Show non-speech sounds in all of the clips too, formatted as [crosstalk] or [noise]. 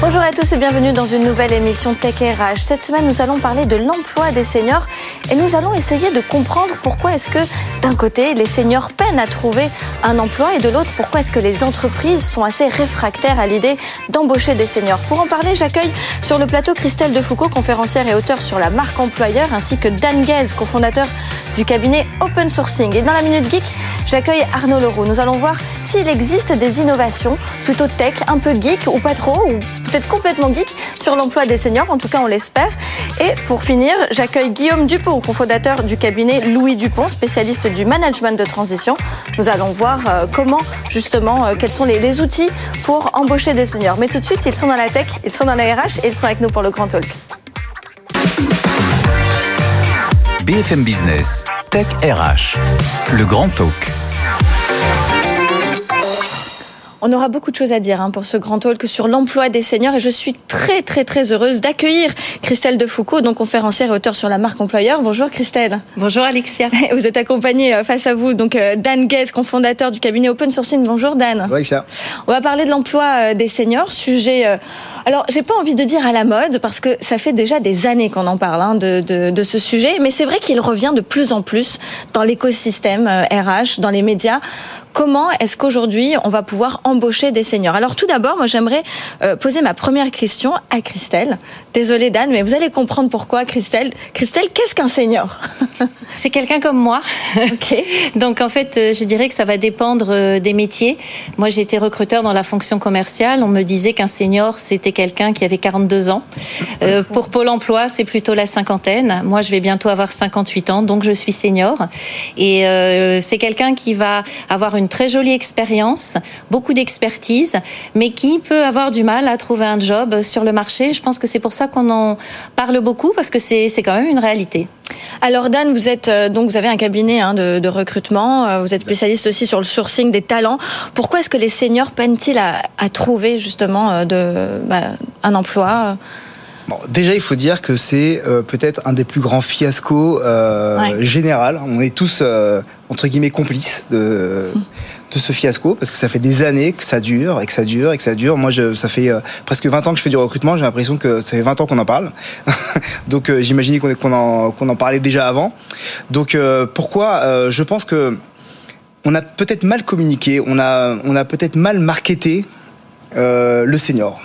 Bonjour à tous et bienvenue dans une nouvelle émission Tech RH. Cette semaine, nous allons parler de l'emploi des seniors et nous allons essayer de comprendre pourquoi est-ce que d'un côté, les seniors peinent à trouver un emploi et de l'autre, pourquoi est-ce que les entreprises sont assez réfractaires à l'idée d'embaucher des seniors. Pour en parler, j'accueille sur le plateau Christelle Defoucault, conférencière et auteur sur la marque employeur, ainsi que Dan Guez, cofondateur du cabinet Open Sourcing. Et dans la Minute Geek, j'accueille Arnaud Leroux. Nous allons voir s'il existe des innovations plutôt tech, un peu geek ou pas trop, ou peut-être complètement geek sur l'emploi des seniors, en tout cas on l'espère. Et pour finir, j'accueille Guillaume Dupont, cofondateur du cabinet Louis Dupont, spécialiste du management de transition. Nous allons voir euh, comment justement, euh, quels sont les, les outils pour embaucher des seniors. Mais tout de suite, ils sont dans la tech, ils sont dans la RH et ils sont avec nous pour le Grand Talk. BFM Business, Tech RH, le grand talk. On aura beaucoup de choses à dire hein, pour ce grand talk sur l'emploi des seniors et je suis très très très heureuse d'accueillir Christelle Defoucault, donc conférencière et auteur sur la marque employeur. Bonjour Christelle. Bonjour Alexia. [laughs] Vous êtes accompagnée euh, face à vous donc euh, Dan Guez, cofondateur du cabinet Open Sourcing. Bonjour Dan. Bonjour Alexia. On va parler de l'emploi euh, des seniors, sujet. Alors, j'ai pas envie de dire à la mode parce que ça fait déjà des années qu'on en parle hein, de, de, de, ce sujet, mais c'est vrai qu'il revient de plus en plus dans l'écosystème RH, dans les médias comment est-ce qu'aujourd'hui on va pouvoir embaucher des seniors? Alors tout d'abord, moi j'aimerais euh, poser ma première question à Christelle. Désolée Dan, mais vous allez comprendre pourquoi Christelle. Christelle, qu'est-ce qu'un senior? [laughs] C'est quelqu'un comme moi. [laughs] Okay. Donc en fait, euh, je dirais que ça va dépendre euh, des métiers. Moi j'ai été recruteur dans la fonction commerciale. On me disait qu'un senior c'était quelqu'un qui avait 42 ans. Euh, pour Pôle Emploi, c'est plutôt la cinquantaine. Moi je vais bientôt avoir 58 ans, donc je suis senior. Et euh, c'est quelqu'un qui va avoir une très jolie expérience, beaucoup d'expertise, mais qui peut avoir du mal à trouver un job sur le marché. Je pense que c'est pour ça qu'on en parle beaucoup, parce que c'est quand même une réalité. Alors Dan, vous êtes euh, donc vous avez un cabinet hein, de, de, recrutement, euh, vous êtes spécialiste aussi sur le sourcing des talents. Pourquoi est-ce que les seniors peinent-ils à, à, trouver justement euh, de, bah, un emploi Bon, déjà, il faut dire que c'est euh, peut-être un des plus grands fiascos euh, ouais. général. On est tous euh, entre guillemets complices de, de ce fiasco parce que ça fait des années que ça dure et que ça dure et que ça dure. Moi, je, ça fait euh, presque 20 ans que je fais du recrutement. J'ai l'impression que ça fait 20 ans qu'on en parle. [laughs] Donc, euh, j'imaginais qu'on qu en, qu en, parlait déjà avant. Donc, euh, pourquoi Je pense que on a peut-être mal communiqué, on a, on a peut-être mal marketé le senior.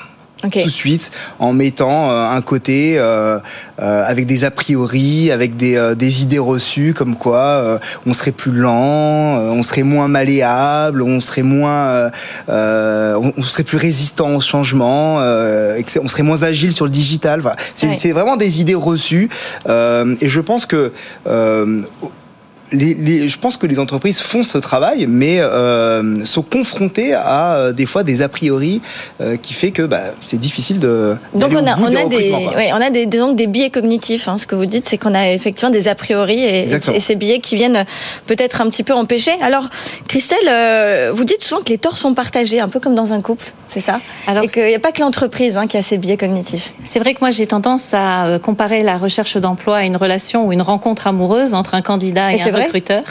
Okay. tout de suite en mettant euh, un côté euh, euh, avec des a priori, avec des, euh, des idées reçues comme quoi euh, on serait plus lent, on serait moins malléable, on serait moins, on, serait plus résistant au changement, on serait moins agile sur le digital. Enfin, c'est ouais. vraiment des idées reçues et je pense que les, les, je pense que les entreprises font ce travail, mais euh, sont confrontées à euh, des fois des a priori euh, qui fait que bah, c'est difficile de. Donc on a, on a des, on a des, donc des biais cognitifs. Hein, ce que vous dites, c'est qu'on a effectivement des a priori et, et, ces biais qui viennent peut-être un petit peu empêcher. Alors, Christelle, euh, vous dites souvent que les torts sont partagés, un peu comme dans un couple, c'est ça? Alors, Et qu'il n'y a pas que l'entreprise hein, qui a ces biais cognitifs. C'est vrai que moi j'ai tendance à euh, comparer la recherche d'emploi à une relation ou une rencontre amoureuse entre un candidat et, et un recruteur.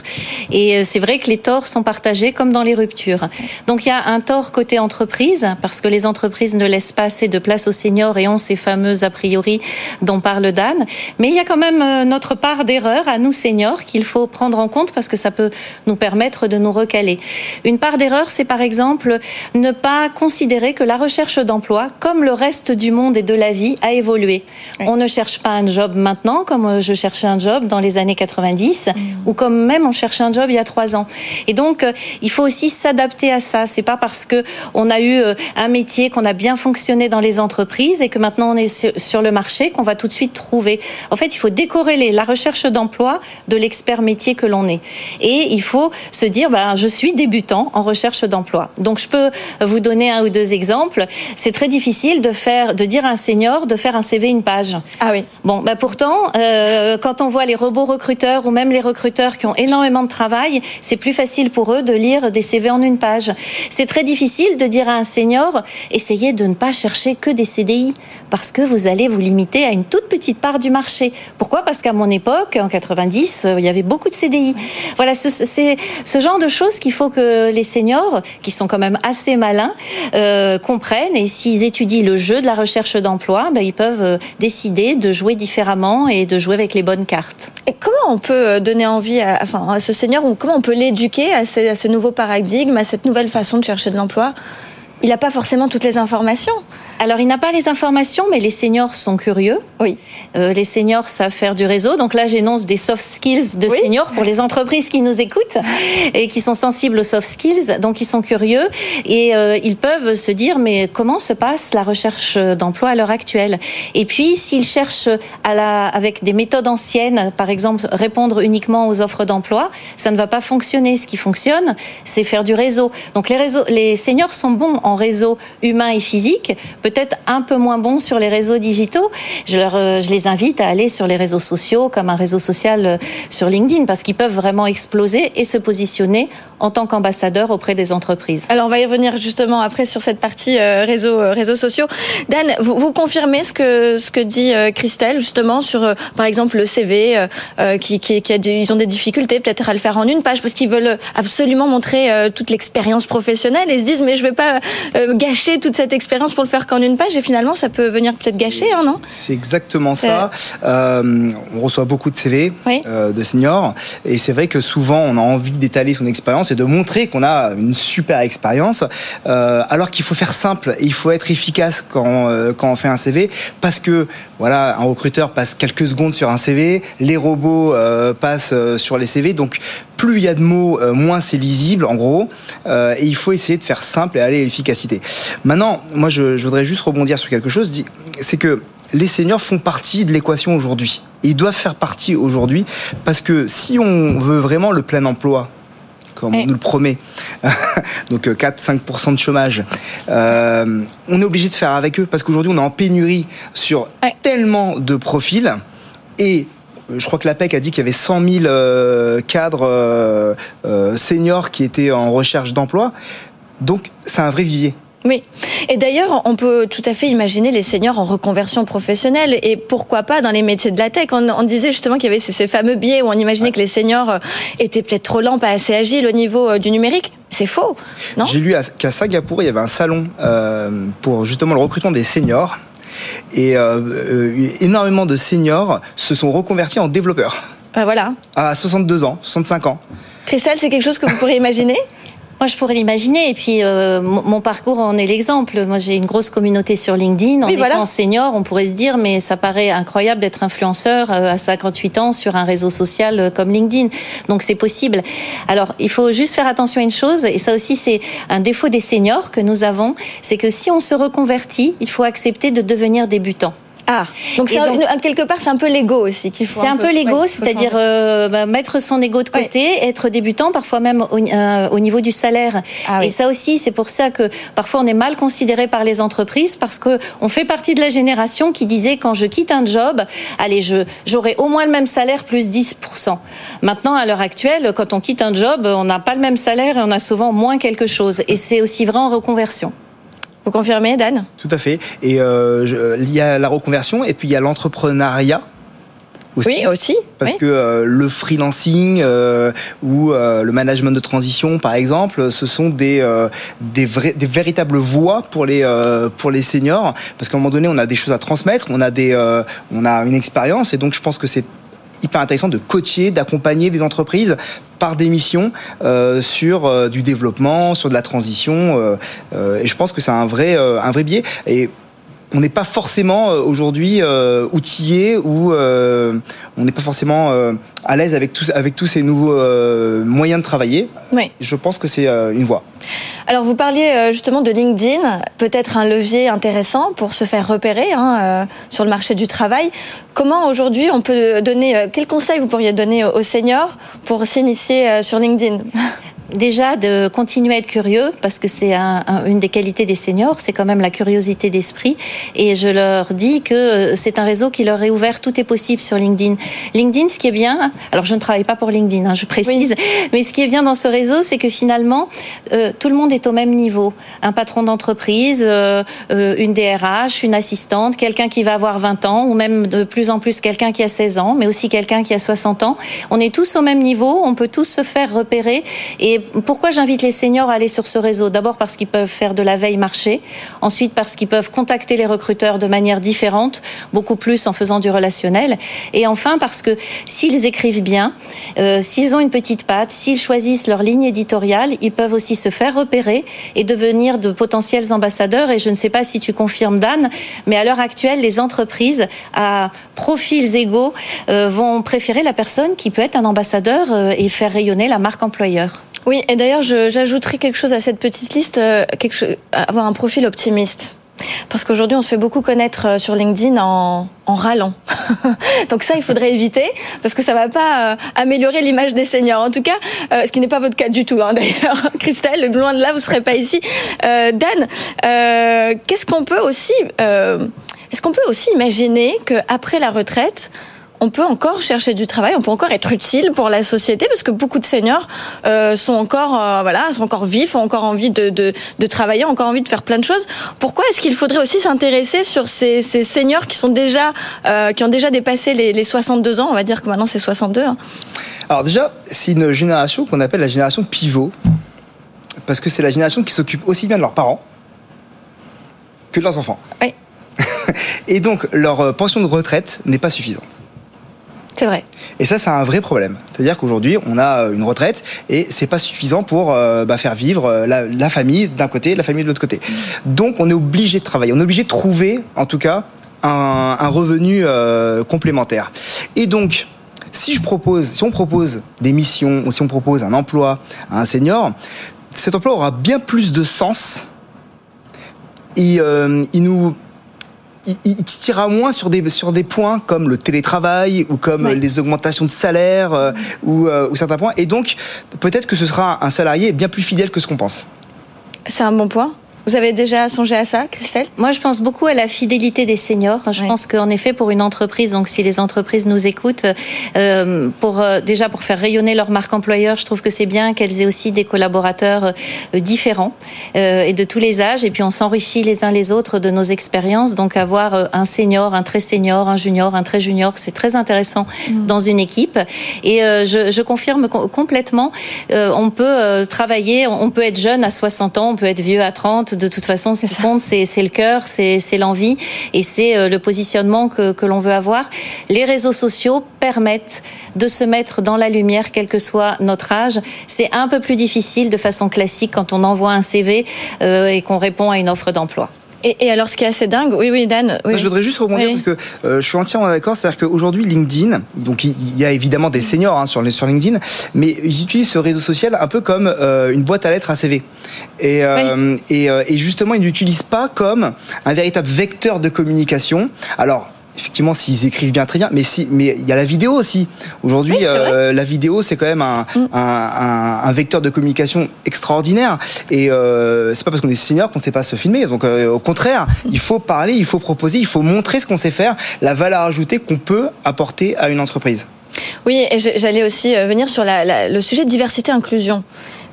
Et euh, c'est vrai que les torts sont partagés comme dans les ruptures. Donc il y a un tort côté entreprise parce que les entreprises ne laissent pas assez de place aux seniors et ont ces fameux a priori dont parle Dan. Mais il y a quand même euh, notre part d'erreur à nous seniors qu'il faut prendre en compte parce que ça peut nous permettre de nous recaler. Une part d'erreur, c'est par exemple ne pas considérer que la recherche d'emploi, comme le reste du monde et de la vie, a évolué. Oui. On ne cherche pas un job maintenant comme je cherchais un job dans les années 90 mmh. ou comme même on cherchait un job il y a trois ans. Et donc, il faut aussi s'adapter à ça. C'est pas parce que on a eu un métier qu'on a bien fonctionné dans les entreprises et que maintenant on est sur le marché qu'on va tout de suite trouver. En fait, il faut décorréler la recherche d'emploi de l'expert métier que l'on est. Et il faut se dire, ben, je suis débutant en recherche d'emploi. Donc, je peux vous donner un ou deux exemples. C'est très difficile de faire, de dire à un senior de faire un CV une page. Ah oui. Bon, ben pourtant, euh, quand on voit les robots recruteurs ou même les recruteurs qui ont énormément de travail, c'est plus facile pour eux de lire des CV en une page. C'est très difficile de dire à un senior, essayez de ne pas chercher que des CDI parce que vous allez vous limiter à une toute petite part du marché. Pourquoi? Parce qu'à mon époque, en 90, euh, il y avait beaucoup de CDI. Voilà, c'est ce genre de choses qu'il faut que les seniors, qui sont quand même assez malins, euh, comprennent. Et s'ils étudient le jeu de la recherche d'emploi, ben, ils peuvent euh, décider de jouer différemment et de jouer avec les bonnes cartes. Et comment on peut donner envie à, enfin, ce senior, ou comment on peut l'éduquer à ce nouveau paradigme, à cette nouvelle façon de chercher de l'emploi? Il n'a pas forcément toutes les informations. Alors, il n'a pas les informations, mais les seniors sont curieux. Oui. Euh, les seniors savent faire du réseau. Donc là, j'énonce des soft skills de seniors pour les entreprises qui nous écoutent et qui sont sensibles aux soft skills. Donc, ils sont curieux et euh, ils peuvent se dire, mais comment se passe la recherche d'emploi à l'heure actuelle? Et puis, s'ils cherchent à la, avec des méthodes anciennes, par exemple, répondre uniquement aux offres d'emploi, ça ne va pas fonctionner. Ce qui fonctionne, c'est faire du réseau. Donc, les, réseaux, les seniors sont bons en réseau humain et physique, peut-être un peu moins bons sur les réseaux digitaux. Euh, je les invite à aller sur les réseaux sociaux, comme un réseau social euh, sur LinkedIn, parce qu'ils peuvent vraiment exploser et se positionner en tant qu'ambassadeur auprès des entreprises. Alors on va y revenir justement après sur cette partie euh, réseaux, sociaux. Dan, vous, confirmez ce que, dit Christelle justement sur par exemple le CV qui, a ils ont des difficultés peut-être à le faire en une page parce qu'ils veulent absolument montrer toute l'expérience professionnelle et se disent mais je vais pas gâcher toute cette expérience pour le faire qu'en une page et finalement ça peut venir peut-être gâcher, hein, non? C'est exactement ça. Euh, on reçoit beaucoup de CV euh, de seniors. Et c'est vrai que souvent on a envie d'étaler son expérience et de montrer qu'on a une super expérience. Alors qu'il faut faire simple et il faut être efficace quand, quand on fait un CV parce que voilà, un recruteur passe quelques secondes sur un CV, les robots passent sur les CV donc plus il y a de mots, moins c'est lisible en gros et il faut essayer de faire simple et aller à l'efficacité Maintenant, moi, je, voudrais juste rebondir sur quelque chose. C'est que les seniors font partie de l'équation aujourd'hui. Ils doivent faire partie aujourd'hui parce que si on veut vraiment le plein emploi, comme on nous le promet, [laughs] donc 4-5% euh, de chômage, euh, on est obligé de faire avec eux parce qu'aujourd'hui on est en pénurie sur tellement de profils. Et euh, je crois que l'APEC a dit qu'il y avait 100 000 cadres seniors qui étaient en recherche d'emploi. Donc, c'est un vrai vivier. Oui. Et d'ailleurs, on peut tout à fait imaginer les seniors en reconversion professionnelle et pourquoi pas dans les métiers de la tech? On, disait justement qu'il y avait ces, fameux biais où on imaginait que les seniors euh, étaient peut-être trop lents, pas assez agiles au niveau euh, du numérique. C'est faux, non? J'ai lu qu'à Singapour, il y avait un salon euh, pour justement le recrutement des seniors. Et énormément de seniors se sont reconvertis en développeurs. Ah, voilà. À 62 ans, 65 ans. Christelle, c'est quelque chose que vous pourriez imaginer? [laughs] moi, je pourrais l'imaginer. Et puis, euh, mon parcours en est l'exemple. Moi, j'ai une grosse communauté sur LinkedIn. En étant senior, on pourrait se dire, mais ça paraît incroyable d'être influenceur euh, à 58 ans sur un réseau social euh, comme LinkedIn. Donc, c'est possible. Alors, il faut juste faire attention à une chose, et ça aussi, c'est un défaut des seniors que nous avons, c'est que si on se reconvertit, il faut accepter de devenir débutant. Ah, donc, quelque part, c'est un peu l'ego aussi qu'il faut. C'est un, peu, l'ego, c'est-à-dire euh, bah, mettre son ego de côté, être débutant, parfois même au, euh, niveau du salaire. Ah et ça aussi, c'est pour ça que parfois on est mal considéré par les entreprises parce que on fait partie de la génération qui disait quand je quitte un job, allez, je j'aurai au moins le même salaire plus 10%. Maintenant, à l'heure actuelle, quand on quitte un job, on n'a pas le même salaire et on a souvent moins quelque chose. Et c'est aussi vrai en reconversion. Vous confirmez, Dan? Tout à fait. Et euh, il y a la reconversion et puis il y a l'entrepreneuriat. Aussi, oui, aussi. Parce que euh, le freelancing euh, ou le management de transition, par exemple, ce sont des, des, des véritables voies pour les, pour les seniors. Parce qu'à un moment donné, on a des choses à transmettre, on a, des, on a une expérience, et donc je pense que c'est hyper intéressant de coacher, d'accompagner des entreprises par des missions euh, sur euh, du développement, sur de la transition. Euh, et je pense que c'est un vrai, un vrai biais. On n'est pas forcément aujourd'hui outillé ou on n'est pas forcément à l'aise avec tous, avec tous ces nouveaux moyens de travailler. Oui. Je pense que c'est une voie. Alors vous parliez justement de LinkedIn, peut-être un levier intéressant pour se faire repérer hein, sur le marché du travail. Comment aujourd'hui on peut donner, quels conseils vous pourriez donner aux seniors pour s'initier sur LinkedIn? Déjà de continuer à être curieux parce que c'est une des qualités des seniors, c'est quand même la curiosité d'esprit. Et je leur dis que euh, c'est un réseau qui leur est ouvert, tout est possible sur LinkedIn. LinkedIn, ce qui est bien, alors je ne travaille pas pour LinkedIn, hein, je précise, [laughs] mais ce qui est bien dans ce réseau, c'est que finalement euh, tout le monde est au même niveau. Un patron d'entreprise, euh, une DRH, une assistante, quelqu'un qui va avoir 20 ans ou même de plus en plus quelqu'un qui a 16 ans, mais aussi quelqu'un qui a 60 ans. On est tous au même niveau, on peut tous se faire repérer et pourquoi j'invite les seniors à aller sur ce réseau? D'abord parce qu'ils peuvent faire de la veille marché, ensuite parce qu'ils peuvent contacter les recruteurs de manière différente, beaucoup plus en faisant du relationnel, et enfin parce que s'ils écrivent bien, euh, s'ils ont une petite patte, s'ils choisissent leur ligne éditoriale, ils peuvent aussi se faire repérer et devenir de potentiels ambassadeurs. Et je ne sais pas si tu confirmes, Dan, mais à l'heure actuelle, les entreprises à profils égaux euh, vont préférer la personne qui peut être un ambassadeur euh, et faire rayonner la marque employeur. Oui, et d'ailleurs, j'ajouterai quelque chose à cette petite liste, euh, avoir un profil optimiste. Parce qu'aujourd'hui, on se fait beaucoup connaître euh, sur LinkedIn en, en râlant. [laughs] Donc ça, il faudrait éviter, parce que ça va pas euh, améliorer l'image des seniors. En tout cas, ce qui n'est pas votre cas du tout, hein, [laughs] d'ailleurs. Christelle, loin de là, vous serez pas ici. Dan, qu'est-ce qu'on peut aussi... Est-ce qu'on peut aussi imaginer qu'après la retraite, on peut encore chercher du travail, on peut encore être utile pour la société parce que beaucoup de seniors euh, sont encore euh, voilà sont encore vifs, ont encore envie de, de, de, travailler, ont encore envie de faire plein de choses. Pourquoi est-ce qu'il faudrait aussi s'intéresser sur ces, ces, seniors qui sont déjà euh, qui ont déjà dépassé les, les, 62 ans? On va dire que maintenant c'est 62. Hein. Alors déjà, c'est une génération qu'on appelle la génération pivot parce que c'est la génération qui s'occupe aussi bien de leurs parents que de leurs enfants. Oui. [laughs] Et donc leur pension de retraite n'est pas suffisante. C'est vrai. Et ça, c'est un vrai problème. C'est-à-dire qu'aujourd'hui, on a euh, une retraite et c'est pas suffisant pour euh, bah, faire vivre euh, la, famille d'un côté, la famille de l'autre côté. Donc, on est obligé de travailler. On est obligé de trouver, en tout cas, un, revenu complémentaire. Et donc, si je propose, si on propose des missions ou si on propose un emploi à un senior, cet emploi aura bien plus de sens. Et il nous il, il, tirera moins sur des, sur des points comme le télétravail ou comme les augmentations de salaire euh, ou, euh, ou, certains points. Et donc, peut-être que ce sera un salarié bien plus fidèle que ce qu'on pense. C'est un bon point. Vous avez déjà songé à ça, Christelle? Moi, je pense beaucoup à la fidélité des seniors. Je pense qu'en effet, pour une entreprise, donc si les entreprises nous écoutent, euh, pour euh, déjà pour faire rayonner leur marque employeur, je trouve que c'est bien qu'elles aient aussi des collaborateurs euh, différents euh, et de tous les âges. Et puis, on s'enrichit les uns les autres de nos expériences. Donc, avoir euh, un senior, un très senior, un junior, un très junior, c'est très intéressant mm. dans une équipe. Et euh, je, je, confirme complètement, on peut travailler, on peut être jeune à 60 ans, on peut être vieux à 30 de toute façon, ce qui compte, c'est le cœur, c'est l'envie et c'est euh, le positionnement que, que l'on veut avoir. Les réseaux sociaux permettent de se mettre dans la lumière, quel que soit notre âge. C'est un peu plus difficile de façon classique quand on envoie un CV euh, et qu'on répond à une offre d'emploi. Et, alors, ce qui est assez dingue, oui, oui, Dan. Oui. je voudrais juste rebondir parce que euh, je suis entièrement d'accord. C'est-à-dire qu'aujourd'hui, LinkedIn, donc il y a évidemment des seniors hein, sur, sur LinkedIn, mais ils utilisent ce réseau social un peu comme euh, une boîte à lettres à CV. Et, euh, et, et justement, ils n'utilisent pas comme un véritable vecteur de communication. Alors, effectivement, s'ils écrivent bien, très bien. Mais si, mais il y a la vidéo aussi. Aujourd'hui, euh, la vidéo, c'est quand même un, mm. un, un, vecteur de communication extraordinaire. Et euh, c'est pas parce qu'on est senior qu'on ne sait pas se filmer. Donc, euh, au contraire, il faut parler, il faut proposer, il faut montrer ce qu'on sait faire, la valeur ajoutée qu'on peut apporter à une entreprise. Oui, et j'allais aussi euh, venir sur la, la, le sujet de diversité-inclusion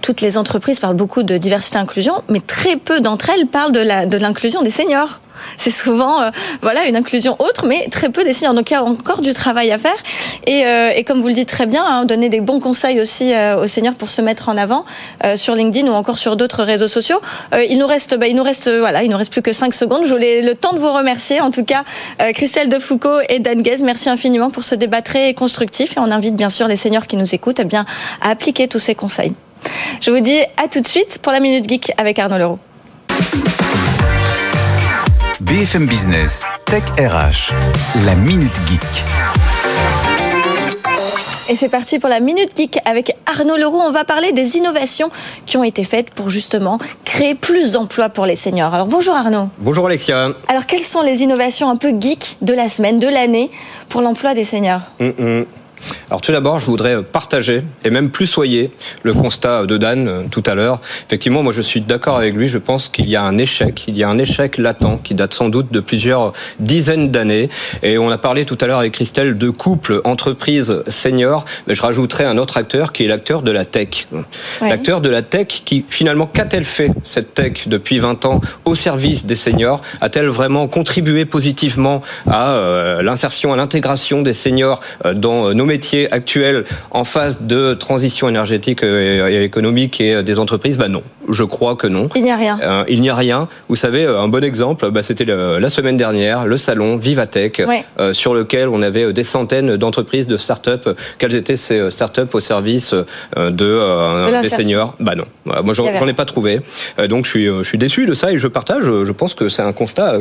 toutes les entreprises parlent beaucoup de diversité-inclusion, mais très peu d'entre elles parlent de l'inclusion de des seniors. C'est souvent euh, voilà une inclusion autre, mais très peu des seniors. Donc il y a encore du travail à faire. Et, euh, comme vous le dites très bien, hein, donner des bons conseils aussi euh, aux seniors pour se mettre en avant sur LinkedIn ou encore sur d'autres réseaux sociaux. Il nous reste, bah, il nous reste voilà, il nous reste plus que 5 secondes. Je voulais le temps de vous remercier. En tout cas, Christelle Defoucault et Dan Guez, merci infiniment pour ce débat très constructif. Et on invite bien sûr les seniors qui nous écoutent eh bien, à appliquer tous ces conseils. Je vous dis à tout de suite pour la Minute Geek avec Arnaud Leroux. BFM Business, Tech RH, la Minute Geek. Et c'est parti pour la Minute Geek avec Arnaud Leroux. On va parler des innovations qui ont été faites pour justement créer plus d'emplois pour les seniors. Alors bonjour Arnaud. Bonjour Alexia. Alors quelles sont les innovations un peu geek de la semaine, de l'année pour l'emploi des seniors? Hum, hum. Alors tout d'abord, je voudrais partager et même plus soyer le constat de Dan euh, tout à l'heure. Effectivement, moi je suis d'accord avec lui. Je pense qu'il y a un échec, il y a un échec latent qui date sans doute de plusieurs dizaines d'années. Et on a parlé tout à l'heure avec Christelle de couple entreprise senior. Mais je rajouterais un autre acteur qui est l'acteur de la tech. L'acteur de la tech qui finalement qu'a-t-elle fait cette tech depuis 20 ans au service des seniors? A-t-elle vraiment contribué positivement à euh, l'insertion, à l'intégration des seniors euh, dans nos métiers actuels en phase de transition énergétique et économique et des entreprises Bah non, je crois que non. Il n'y a rien. Euh, il n'y a rien. Vous savez, euh, un bon exemple, bah, c'était la semaine dernière, le salon Vivatech, euh, sur lequel on avait des centaines d'entreprises, de start-up. Quelles étaient ces start-up au service de, des seniors? Bah non. Moi, j'en ai pas trouvé. donc, je suis, je suis déçu de ça et je partage. Je pense que c'est un constat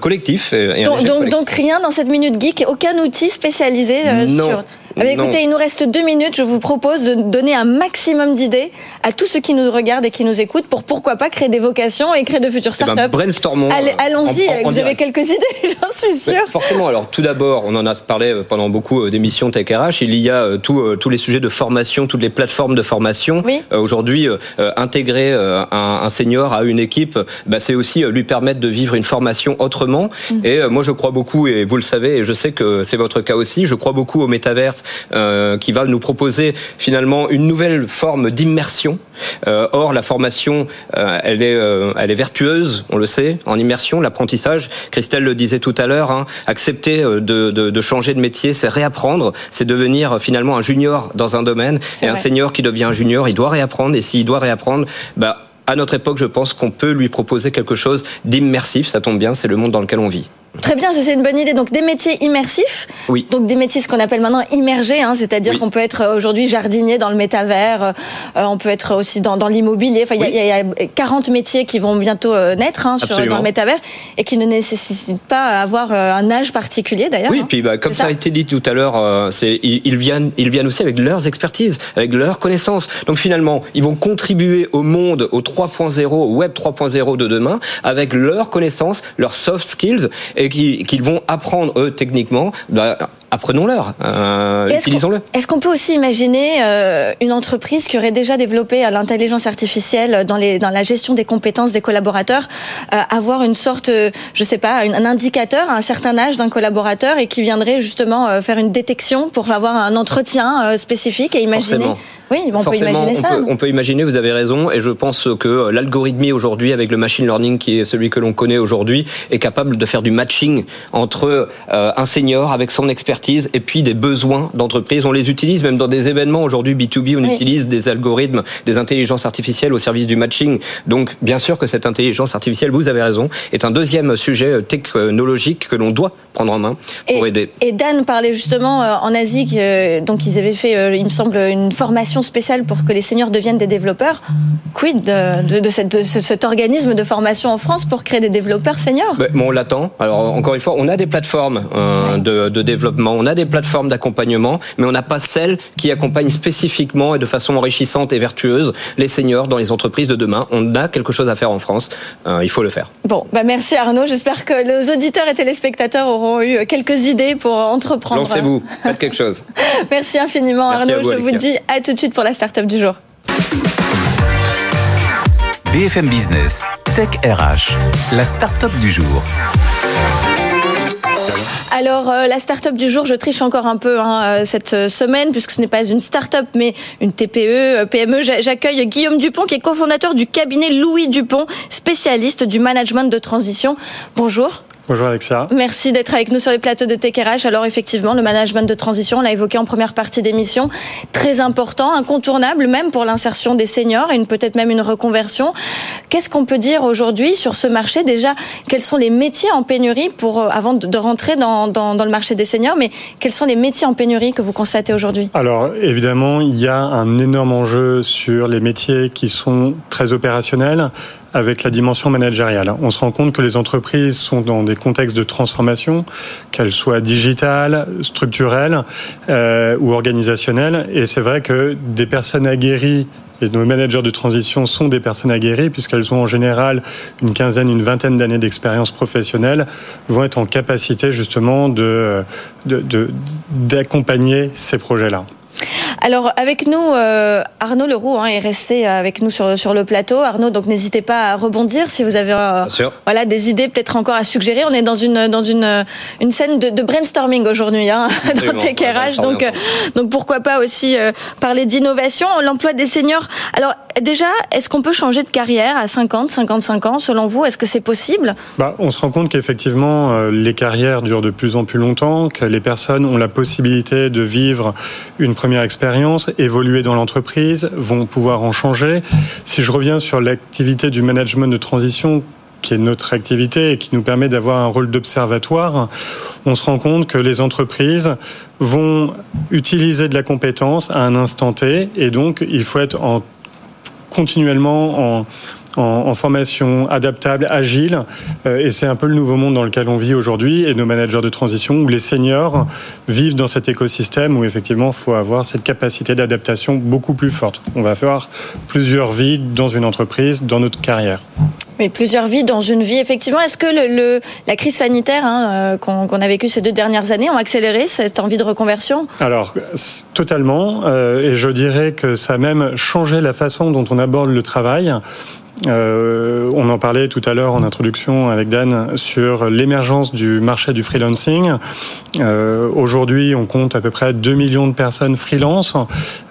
collectif. Et, donc, donc, rien dans cette minute geek, aucun outil spécialisé non. sur eh écoutez, il nous reste deux minutes. Je vous propose de donner un maximum d'idées à tous ceux qui nous regardent et qui nous écoutent pour pourquoi pas créer des vocations et créer de futures eh ben, startups. brainstormons. Allons-y, vous avez quelques [laughs] idées, j'en suis sûr. forcément, alors tout d'abord, on en a parlé euh, pendant beaucoup euh, d'émissions Tech RH, il y a euh, tous les sujets de formation, toutes les plateformes de formation. Aujourd'hui, intégrer un, senior à une équipe, bah, c'est aussi lui permettre de vivre une formation autrement. Mm. Et moi, je crois beaucoup, et vous le savez, et je sais que c'est votre cas aussi, je crois beaucoup au métaverse euh, qui va nous proposer finalement une nouvelle forme d'immersion. Euh, or, la formation, euh, elle est, elle est vertueuse, on le sait, en immersion, l'apprentissage. Christelle le disait tout à l'heure, hein, accepter de, de, de, changer de métier, c'est réapprendre, c'est devenir finalement un junior dans un domaine. Et un senior qui devient un junior, il doit réapprendre. Et s'il doit réapprendre, bah à notre époque, je pense qu'on peut lui proposer quelque chose d'immersif. Ça tombe bien, c'est le monde dans lequel on vit. Très bien, ça c'est une bonne idée. Donc des métiers immersifs. Oui. Donc des métiers ce qu'on appelle maintenant immergés, hein, c'est-à-dire qu'on peut être euh, aujourd'hui jardinier dans le métavers, euh, on peut être aussi dans, dans l'immobilier. Enfin, il y, y, a 40 métiers qui vont bientôt euh, naître hein, sur, dans le métavers et qui ne nécessitent pas avoir un âge particulier d'ailleurs. Oui, hein. puis bah, comme ça, a été dit tout à l'heure, ils, viennent ils viennent aussi avec leurs expertises, avec leurs connaissances. Donc finalement, ils vont contribuer au monde au 3.0, au web 3.0 de demain avec leurs connaissances, leurs soft skills et qu'ils vont apprendre eux techniquement, bah, apprenons-leur, euh, utilisons-le. Est-ce qu'on peut aussi imaginer euh, une entreprise qui aurait déjà développé euh, l'intelligence artificielle dans, les, dans la gestion des compétences des collaborateurs, avoir une sorte, je sais pas, un indicateur à un certain âge d'un collaborateur et qui viendrait justement faire une détection pour avoir un entretien spécifique et imaginer. Oui, on peut imaginer ça. on peut imaginer, vous avez raison, et je pense que l'algorithmie aujourd'hui, avec le machine learning qui est celui que l'on connaît aujourd'hui, est capable de faire du matching entre un senior avec son expertise et puis des besoins d'entreprise. On les utilise même dans des événements aujourd'hui B2B, on utilise des algorithmes, des intelligences artificielles au service du matching. Donc bien sûr que cette intelligence artificielle, vous avez raison, est un deuxième sujet technologique que l'on doit prendre en main pour aider. Et Dan parlait justement euh, en Asie, donc ils avaient fait, euh, il me semble, une formation spéciale pour que les seniors deviennent des développeurs. Quid de, de, cette, cet organisme de formation en France pour créer des développeurs seniors? Ben, On l'attend. Alors encore une fois, on a des plateformes euh, de, de développement on a des plateformes d'accompagnement, mais on n'a pas celles qui accompagnent spécifiquement et de façon enrichissante et vertueuse les seniors dans les entreprises de demain. On a quelque chose à faire en France. Euh, il faut le faire. Bon, bah merci Arnaud. J'espère que les auditeurs et téléspectateurs auront eu quelques idées pour entreprendre. Lancez-vous, faites quelque chose. [laughs] merci infiniment Arnaud. Je vous dis à tout de suite pour la start-up du jour. BFM Business, Tech RH, la start-up du jour. Alors, euh, la start-up du jour, je triche encore un peu hein, euh, cette semaine, puisque ce n'est pas une start-up, mais une TPE, euh, PME. J'accueille Guillaume Dupont, qui est cofondateur du cabinet Louis Dupont, spécialiste du management de transition. Bonjour. Bonjour Alexia. Merci d'être avec nous sur les plateaux de TKRH. Alors effectivement, le management de transition, on l'a évoqué en première partie d'émission, très important, incontournable même pour l'insertion des seniors et peut-être même une reconversion. Qu'est-ce qu'on peut dire aujourd'hui sur ce marché? Déjà, quels sont les métiers en pénurie pour, euh, avant de rentrer dans, dans, dans le marché des seniors, mais quels sont les métiers en pénurie que vous constatez aujourd'hui? Alors évidemment, il y a un énorme enjeu sur les métiers qui sont très opérationnels, avec la dimension managériale. On se rend compte que les entreprises sont dans des contextes de transformation, qu'elles soient digitales, structurelles euh, ou organisationnelles. Et c'est vrai que des personnes aguerries et nos managers de transition sont des personnes aguerries puisqu'elles ont en général une quinzaine, une vingtaine d'années d'expérience professionnelle, vont être en capacité justement de d'accompagner de, ces projets-là. Alors avec nous, euh, Arnaud Leroux hein, est resté avec nous sur, sur le plateau. Arnaud, donc n'hésitez pas à rebondir si vous avez euh, voilà des idées peut-être encore à suggérer. On est dans une dans une une scène de, de brainstorming aujourd'hui hein, [laughs] dans TKRH, donc euh, donc pourquoi pas aussi parler d'innovation, l'emploi des seniors. Alors déjà, est-ce qu'on peut changer de carrière à 50, 55 ans selon vous? Est-ce que c'est possible? Bah, on se rend compte qu'effectivement les carrières durent de plus en plus longtemps, que les personnes ont la possibilité de vivre une première expérience évoluer dans l'entreprise, vont pouvoir en changer. Si je reviens sur l'activité du management de transition, qui est notre activité et qui nous permet d'avoir un rôle d'observatoire, on se rend compte que les entreprises vont utiliser de la compétence à un instant T et donc il faut être en, continuellement en, en, formation adaptable, agile. Euh, et c'est un peu le nouveau monde dans lequel on vit aujourd'hui et nos managers de transition où les seniors vivent dans cet écosystème où effectivement il faut avoir cette capacité d'adaptation beaucoup plus forte. On va faire plusieurs vies dans une entreprise, dans notre carrière. Mais plusieurs vies dans une vie, effectivement. Est-ce que le, la crise sanitaire hein, euh, qu'on a vécue ces deux dernières années ont accéléré cette envie de reconversion? Alors, totalement. Euh, et je dirais que ça a même changé la façon dont on aborde le travail. Euh, on en parlait tout à l'heure en introduction avec Dan sur l'émergence du marché du freelancing. Euh, Aujourd'hui, on compte à peu près 2 millions de personnes freelance.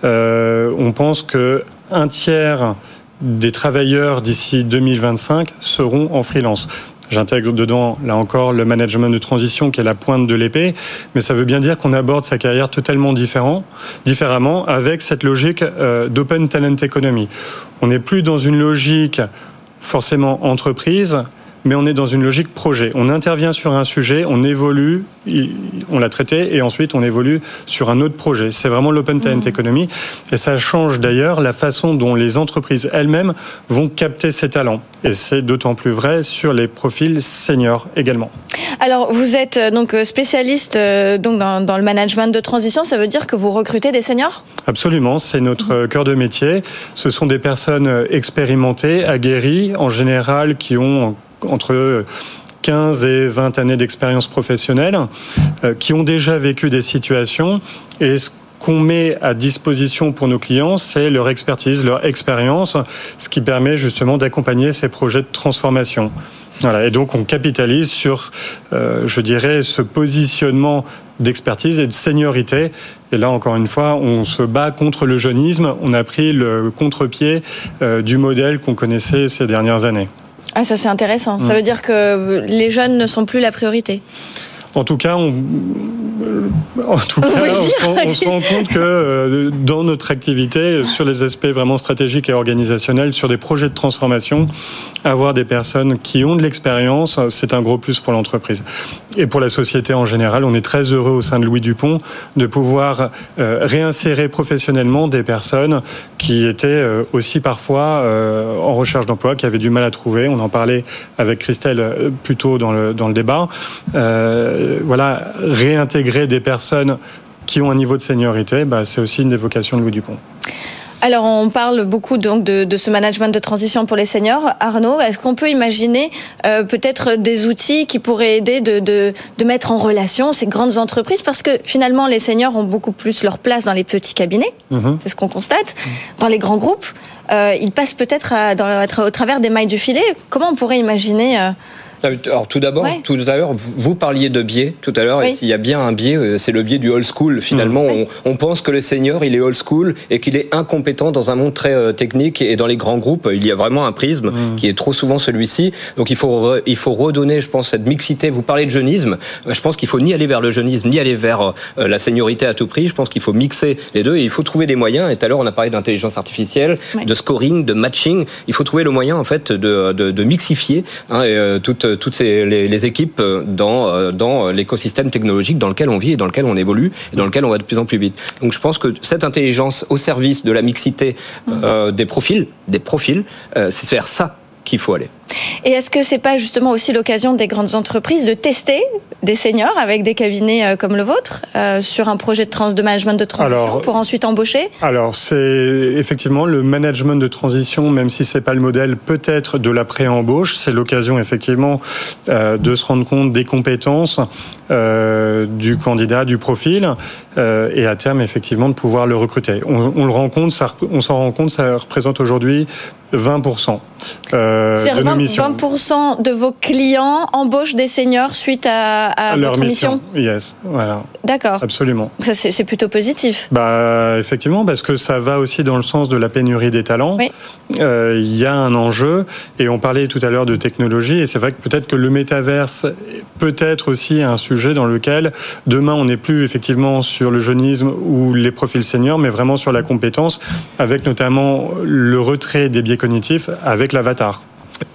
Euh, on pense que un tiers des travailleurs d'ici 2025 seront en freelance. J'intègre dedans, là encore, le management de transition qui est la pointe de l'épée, mais ça veut bien dire qu'on aborde sa carrière totalement différent, différemment avec cette logique euh, d'open talent economy. On n'est plus dans une logique forcément entreprise, mais on est dans une logique projet. On intervient sur un sujet, on évolue, on l'a traité, et ensuite on évolue sur un autre projet. C'est vraiment l'open talent mmh. economy, et ça change d'ailleurs la façon dont les entreprises elles-mêmes vont capter ces talents. Et c'est d'autant plus vrai sur les profils seniors également. Alors, vous êtes euh, donc euh, spécialiste euh, donc dans, dans, le management de transition. Ça veut dire que vous recrutez des seniors? Absolument, c'est notre cœur de métier. Ce sont des personnes expérimentées, aguerries, en général, qui ont entre 15 et 20 années d'expérience professionnelle, euh, qui ont déjà vécu des situations et ce qu'on met à disposition pour nos clients, c'est leur expertise, leur expérience, ce qui permet justement d'accompagner ces projets de transformation. Voilà, et donc on capitalise sur, euh, je dirais, ce positionnement d'expertise et de seniorité. Et là, encore une fois, on se bat contre le jeunisme. On a pris le contre-pied euh, du modèle qu'on connaissait ces dernières années. Ah, ça c'est intéressant. Ça mm. veut dire que les jeunes ne sont plus la priorité. En tout cas, on, en tout cas, on, se rend, compte que euh, dans notre activité, sur les aspects vraiment stratégiques et organisationnels, sur des projets de transformation, avoir des personnes qui ont de l'expérience, c'est un gros plus pour l'entreprise. Et pour la société en général, on est très heureux au sein de Louis Dupont de pouvoir euh, réinsérer professionnellement des personnes qui étaient euh, aussi parfois en recherche d'emploi, qui avaient du mal à trouver. On en parlait avec Christelle plus tôt dans le, dans le débat. Euh, voilà, réintégrer des personnes qui ont un niveau de seniorité, bah, c'est aussi une des vocations de Louis Dupont. Alors, on parle beaucoup donc de, ce management de transition pour les seniors. Arnaud, est-ce qu'on peut imaginer euh, peut-être des outils qui pourraient aider de, mettre en relation ces grandes entreprises? Parce que finalement, les seniors ont beaucoup plus leur place dans les petits cabinets, mhm. c'est ce qu'on constate, dans les grands groupes. Euh, ils passent peut-être au travers des mailles du filet. Comment on pourrait imaginer alors tout d'abord, tout à l'heure, vous parliez de biais tout à l'heure, et s'il y a bien un biais, euh, c'est le biais du old school. Finalement, mm. on, pense que le senior, il est old school et qu'il est incompétent dans un monde très euh, technique et dans les grands groupes, il y a vraiment un prisme mm. qui est trop souvent celui-ci. Donc il faut il faut redonner, je pense, cette mixité. Vous parlez de jeunisme, euh, je pense qu'il faut ni aller vers le jeunisme ni aller vers la seniorité à tout prix. Je pense qu'il faut mixer les deux et il faut trouver des moyens. Et tout à l'heure, on a parlé d'intelligence artificielle, de scoring, de matching. Il faut trouver le moyen en fait de, de, mixifier hein, et, toute euh, toutes les, équipes euh, dans, euh, dans l'écosystème technologique dans lequel on vit et dans lequel on évolue et dans lequel on va de plus en plus vite. Donc je pense que cette intelligence au service de la mixité des profils, des profils, c'est faire ça qu'il faut aller. Et est-ce que c'est pas justement aussi l'occasion des grandes entreprises de tester des seniors avec des cabinets euh, comme le vôtre euh, sur un projet de, trans de management de transition pour ensuite embaucher? Alors c'est effectivement le management de transition, même si c'est pas le modèle, peut-être de la pré-embauche. C'est l'occasion effectivement euh, de se rendre compte des compétences du candidat, du profil, et à terme effectivement de pouvoir le recruter. On, on le rend compte, ça, on s'en rend compte, ça représente aujourd'hui 20%. Euh, de 20, 20% de vos clients embauchent des seniors suite à, à Leur votre mission. Yes, voilà. D'accord. Absolument. Ça, c'est plutôt positif. Bah, effectivement, parce que ça va aussi dans le sens de la pénurie des talents. Il oui. euh, y a un enjeu, et on parlait tout à l'heure de technologie, et c'est vrai que peut-être que le métaverse peut être aussi un sujet dans lequel demain on n'est plus effectivement sur le jeunisme ou les profils seniors, mais vraiment sur la compétence, avec notamment le retrait des biais cognitifs avec l'avatar.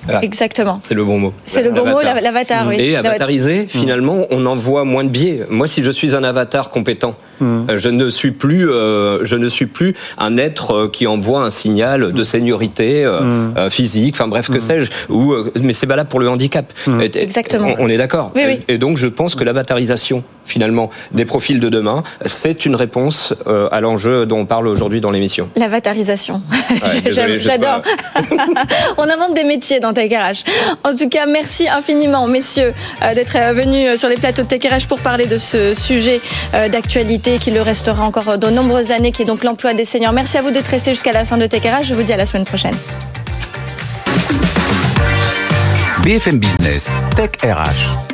Ah, Exactement. C'est le bon mot. C'est le bon mot, l'avatar, oui. Et avatarisé, finalement, on en voit moins de biais. Moi, si je suis un avatar compétent, mm. je ne suis plus, euh, je ne suis plus un être euh, qui envoie un signal de seniorité euh, mm. physique, enfin bref, que mm. sais-je. Ou, mais c'est valable pour le handicap. Et, Exactement. On, on est d'accord. Oui, oui. Et, et donc, je pense que l'avatarisation finalement des profils de demain, c'est une réponse euh, à l'enjeu dont on parle aujourd'hui dans l'émission. L'avatarisation. Ouais, [laughs] J'adore. [laughs] on invente des métiers dans En tout cas, merci infiniment, messieurs, euh, d'être venus sur les plateaux de Tech RH pour parler de ce sujet euh, d'actualité qui le restera encore de nombreuses années, qui est donc l'emploi des seniors. Merci à vous d'être restés jusqu'à la fin de Tech RH. Je vous dis à la semaine prochaine. BFM Business, Tech RH.